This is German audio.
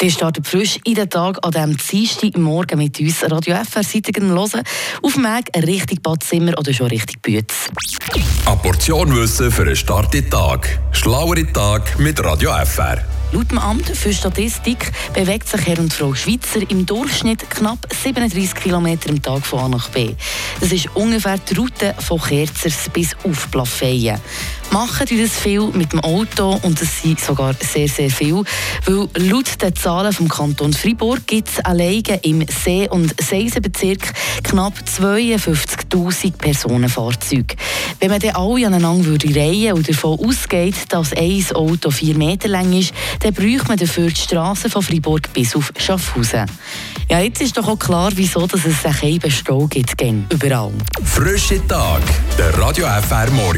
Die startet frisch in den Tag an diesem Dienstag Morgen mit uns. Radio FR Seitigen hören. Auf dem Weg richtig Badzimmer oder schon richtig Bütz. Eine Portion Wissen für einen starken Tag. Schlauere Tag mit Radio FR. Laut dem Amt für Statistik bewegt sich Herr und Frau Schweizer im Durchschnitt knapp 37 km am Tag von A nach B. Das ist ungefähr die Route von Kerzers bis auf Plafeyen. Machen die das viel mit dem Auto und das sind sogar sehr, sehr viel, weil laut den Zahlen vom Kanton Freiburg gibt es alleine im See- und Seisenbezirk knapp 52'000 Personenfahrzeuge. Wenn man dann alle aneinander würde reihen und davon ausgeht, dass ein Auto 4 Meter lang ist, dann bräuchte man dafür die Straße von Freiburg bis auf Schaffhausen. Ja, jetzt ist doch auch klar, wieso dass es einen Stau gibt, überall. Frische Tag, der Radio FR Morgen.